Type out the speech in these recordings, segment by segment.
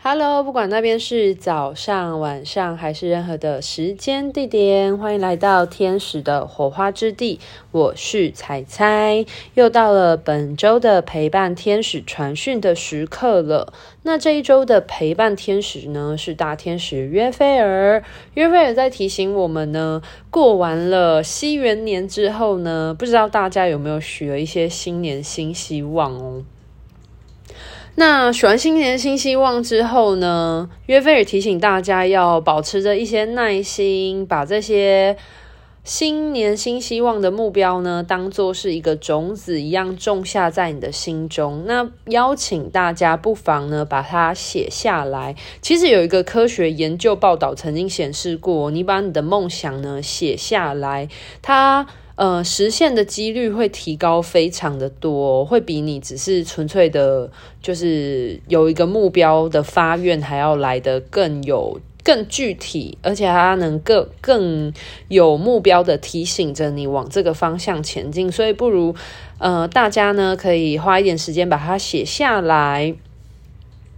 Hello，不管那边是早上、晚上还是任何的时间地点，欢迎来到天使的火花之地。我是彩彩，又到了本周的陪伴天使传讯的时刻了。那这一周的陪伴天使呢，是大天使约菲尔。约菲尔在提醒我们呢，过完了西元年之后呢，不知道大家有没有许了一些新年新希望哦。那许完新年新希望之后呢，约菲尔提醒大家要保持着一些耐心，把这些新年新希望的目标呢，当作是一个种子一样种下在你的心中。那邀请大家不妨呢，把它写下来。其实有一个科学研究报道曾经显示过，你把你的梦想呢写下来，它。呃，实现的几率会提高非常的多，会比你只是纯粹的，就是有一个目标的发愿还要来得更有、更具体，而且它能更更有目标的提醒着你往这个方向前进。所以，不如呃，大家呢可以花一点时间把它写下来。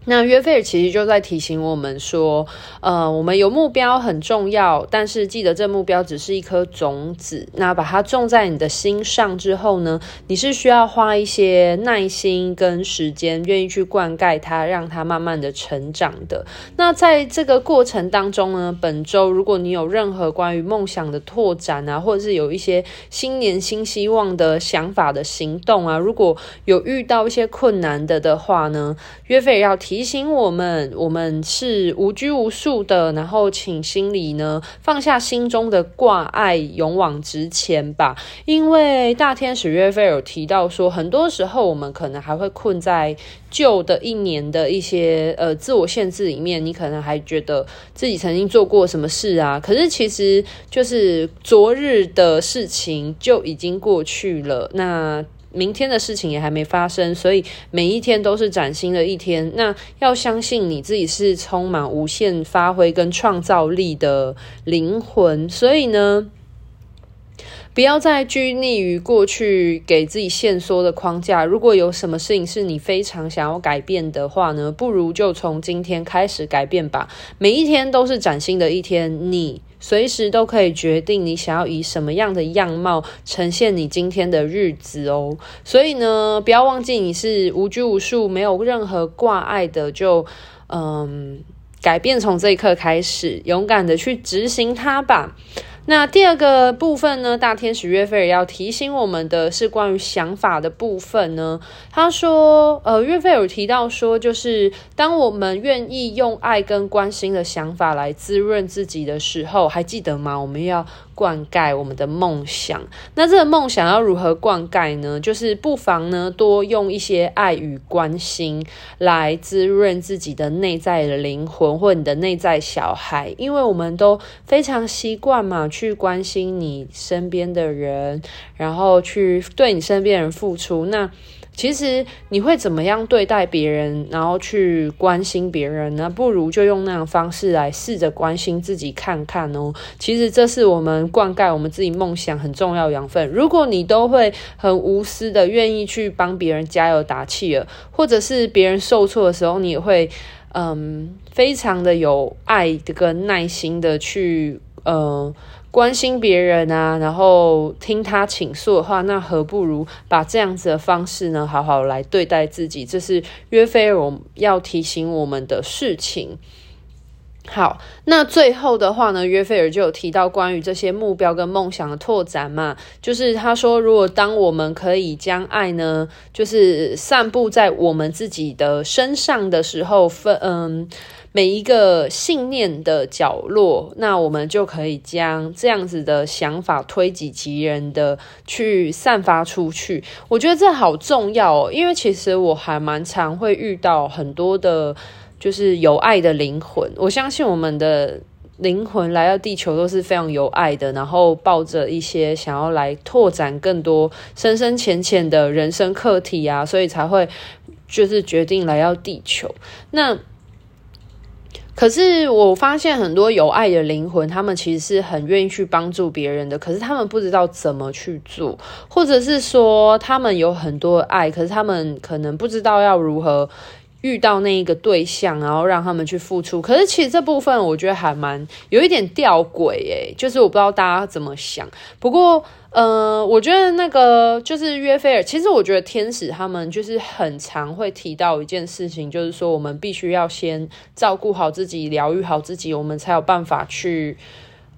那约菲尔其实就在提醒我们说，呃，我们有目标很重要，但是记得这目标只是一颗种子。那把它种在你的心上之后呢，你是需要花一些耐心跟时间，愿意去灌溉它，让它慢慢的成长的。那在这个过程当中呢，本周如果你有任何关于梦想的拓展啊，或者是有一些新年新希望的想法的行动啊，如果有遇到一些困难的的话呢，约菲尔要提。提醒我们，我们是无拘无束的，然后请心里呢放下心中的挂碍，勇往直前吧。因为大天使约菲有提到说，很多时候我们可能还会困在旧的一年的一些呃自我限制里面，你可能还觉得自己曾经做过什么事啊，可是其实就是昨日的事情就已经过去了。那明天的事情也还没发生，所以每一天都是崭新的一天。那要相信你自己是充满无限发挥跟创造力的灵魂，所以呢，不要再拘泥于过去给自己限缩的框架。如果有什么事情是你非常想要改变的话呢，不如就从今天开始改变吧。每一天都是崭新的一天，你。随时都可以决定你想要以什么样的样貌呈现你今天的日子哦。所以呢，不要忘记你是无拘无束、没有任何挂碍的，就嗯，改变从这一刻开始，勇敢的去执行它吧。那第二个部分呢，大天使约菲尔要提醒我们的是关于想法的部分呢。他说，呃，约菲尔提到说，就是当我们愿意用爱跟关心的想法来滋润自己的时候，还记得吗？我们要。灌溉我们的梦想，那这个梦想要如何灌溉呢？就是不妨呢，多用一些爱与关心来滋润自己的内在的灵魂，或你的内在小孩，因为我们都非常习惯嘛，去关心你身边的人，然后去对你身边人付出。那其实你会怎么样对待别人，然后去关心别人呢？不如就用那样方式来试着关心自己看看哦。其实这是我们灌溉我们自己梦想很重要养分。如果你都会很无私的愿意去帮别人加油打气了，或者是别人受挫的时候，你也会嗯非常的有爱的跟耐心的去嗯。关心别人啊，然后听他倾诉的话，那何不如把这样子的方式呢，好好来对待自己。这是约菲尔要提醒我们的事情。好，那最后的话呢，约菲尔就有提到关于这些目标跟梦想的拓展嘛，就是他说，如果当我们可以将爱呢，就是散布在我们自己的身上的时候，分嗯。每一个信念的角落，那我们就可以将这样子的想法推己及人的去散发出去。我觉得这好重要哦，因为其实我还蛮常会遇到很多的，就是有爱的灵魂。我相信我们的灵魂来到地球都是非常有爱的，然后抱着一些想要来拓展更多深深浅浅的人生课题啊，所以才会就是决定来到地球。那可是我发现很多有爱的灵魂，他们其实是很愿意去帮助别人的，可是他们不知道怎么去做，或者是说他们有很多爱，可是他们可能不知道要如何遇到那一个对象，然后让他们去付出。可是其实这部分我觉得还蛮有一点吊诡诶，就是我不知道大家怎么想。不过，呃，我觉得那个就是约菲尔，其实我觉得天使他们就是很常会提到一件事情，就是说我们必须要先照顾好自己，疗愈好自己，我们才有办法去，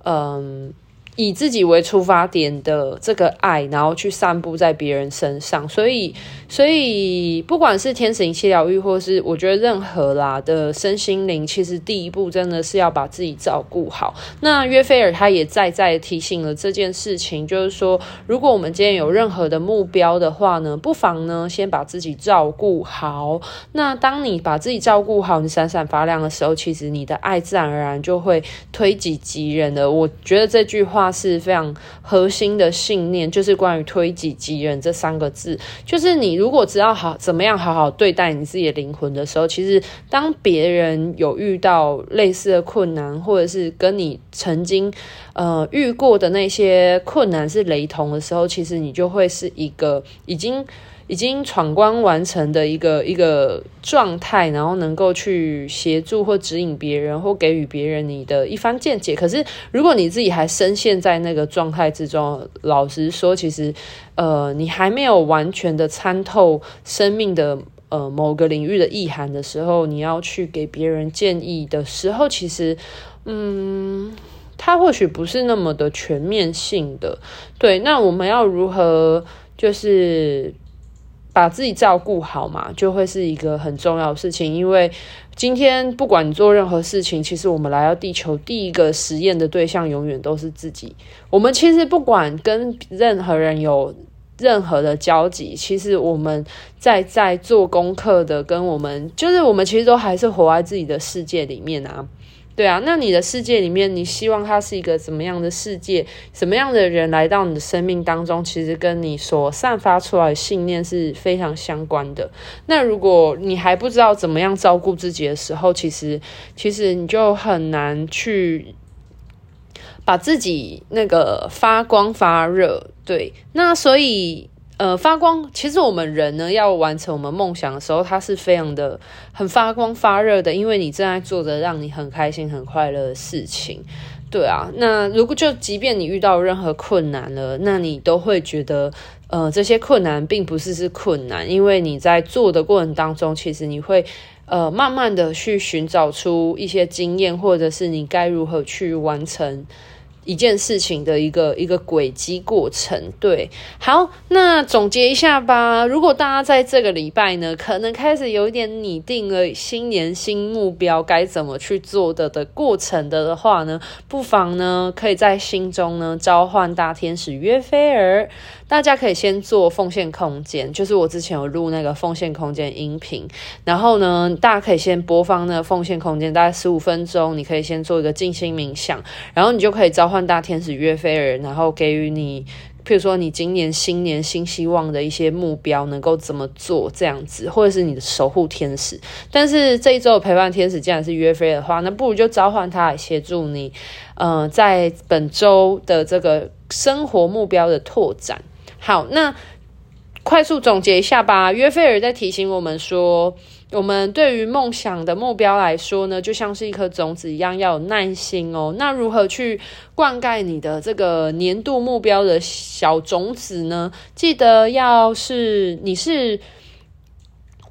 嗯。以自己为出发点的这个爱，然后去散布在别人身上，所以，所以不管是天使灵气疗愈，或是我觉得任何啦的身心灵，其实第一步真的是要把自己照顾好。那约菲尔他也再再提醒了这件事情，就是说，如果我们今天有任何的目标的话呢，不妨呢先把自己照顾好。那当你把自己照顾好，你闪闪发亮的时候，其实你的爱自然而然就会推己及人的。我觉得这句话。是非常核心的信念，就是关于推己及人这三个字。就是你如果知道好怎么样好好对待你自己的灵魂的时候，其实当别人有遇到类似的困难，或者是跟你曾经呃遇过的那些困难是雷同的时候，其实你就会是一个已经。已经闯关完成的一个一个状态，然后能够去协助或指引别人，或给予别人你的一番见解。可是，如果你自己还深陷在那个状态之中，老实说，其实，呃，你还没有完全的参透生命的呃某个领域的意涵的时候，你要去给别人建议的时候，其实，嗯，它或许不是那么的全面性的。对，那我们要如何就是？把自己照顾好嘛，就会是一个很重要的事情。因为今天不管你做任何事情，其实我们来到地球第一个实验的对象永远都是自己。我们其实不管跟任何人有任何的交集，其实我们在在做功课的，跟我们就是我们其实都还是活在自己的世界里面啊。对啊，那你的世界里面，你希望它是一个怎么样的世界？什么样的人来到你的生命当中，其实跟你所散发出来的信念是非常相关的。那如果你还不知道怎么样照顾自己的时候，其实其实你就很难去把自己那个发光发热。对，那所以。呃，发光，其实我们人呢，要完成我们梦想的时候，它是非常的很发光发热的，因为你正在做着让你很开心、很快乐的事情。对啊，那如果就即便你遇到任何困难了，那你都会觉得，呃，这些困难并不是是困难，因为你在做的过程当中，其实你会呃慢慢的去寻找出一些经验，或者是你该如何去完成。一件事情的一个一个轨迹过程，对，好，那总结一下吧。如果大家在这个礼拜呢，可能开始有一点拟定了新年新目标，该怎么去做的的过程的的话呢，不妨呢，可以在心中呢召唤大天使约菲尔。大家可以先做奉献空间，就是我之前有录那个奉献空间音频，然后呢，大家可以先播放那个奉献空间，大概十五分钟，你可以先做一个静心冥想，然后你就可以召换大天使约菲尔，然后给予你，譬如说你今年新年新希望的一些目标能够怎么做这样子，或者是你的守护天使。但是这一周的陪伴天使既然是约菲尔的话，那不如就召唤他来协助你，呃，在本周的这个生活目标的拓展。好，那快速总结一下吧。约菲尔在提醒我们说，我们对于梦想的目标来说呢，就像是一颗种子一样，要有耐心哦。那如何去灌溉你的这个年度目标的小种子呢？记得要是你是。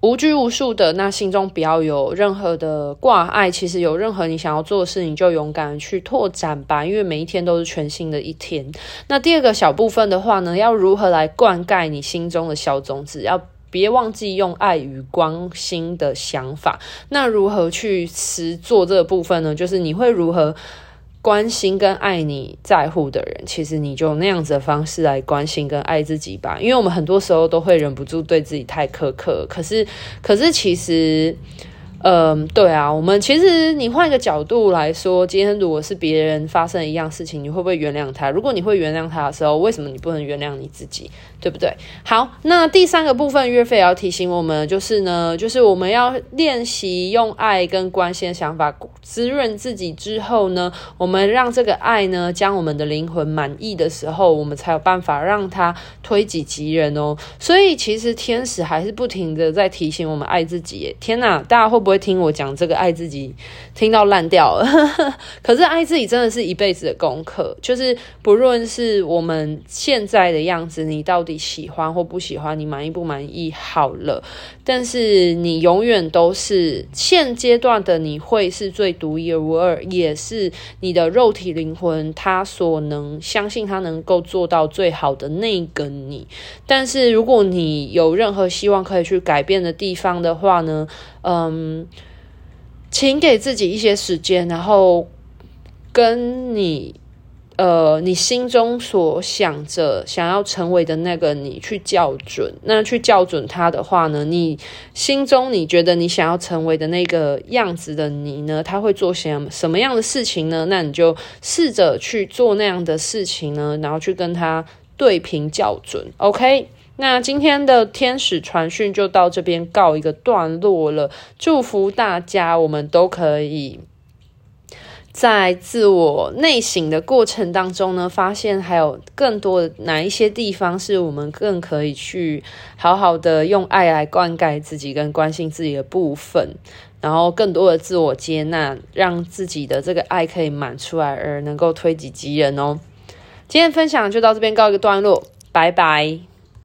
无拘无束的，那心中不要有任何的挂碍。其实有任何你想要做的事情，就勇敢去拓展吧，因为每一天都是全新的一天。那第二个小部分的话呢，要如何来灌溉你心中的小种子？要别忘记用爱与关心的想法。那如何去实做这个部分呢？就是你会如何？关心跟爱你在乎的人，其实你就那样子的方式来关心跟爱自己吧。因为我们很多时候都会忍不住对自己太苛刻，可是，可是其实，嗯，对啊，我们其实你换一个角度来说，今天如果是别人发生一样事情，你会不会原谅他？如果你会原谅他的时候，为什么你不能原谅你自己？对不对？好，那第三个部分，月费也要提醒我们，就是呢，就是我们要练习用爱跟关心的想法滋润自己之后呢，我们让这个爱呢，将我们的灵魂满意的时候，我们才有办法让它推己及人哦。所以其实天使还是不停的在提醒我们爱自己耶。天哪，大家会不会会听我讲这个爱自己，听到烂掉了？可是爱自己真的是一辈子的功课，就是不论是我们现在的样子，你到底喜欢或不喜欢，你满意不满意，好了，但是你永远都是现阶段的你会是最独一无二，也是你的肉体灵魂他所能相信他能够做到最好的那个你。但是如果你有任何希望可以去改变的地方的话呢，嗯，请给自己一些时间，然后跟你，呃，你心中所想着想要成为的那个你去校准。那去校准它的话呢，你心中你觉得你想要成为的那个样子的你呢，他会做些什么样的事情呢？那你就试着去做那样的事情呢，然后去跟他对频校准。OK。那今天的天使传讯就到这边告一个段落了。祝福大家，我们都可以在自我内省的过程当中呢，发现还有更多的哪一些地方是我们更可以去好好的用爱来灌溉自己跟关心自己的部分，然后更多的自我接纳，让自己的这个爱可以满出来，而能够推己及人哦。今天分享就到这边告一个段落，拜拜。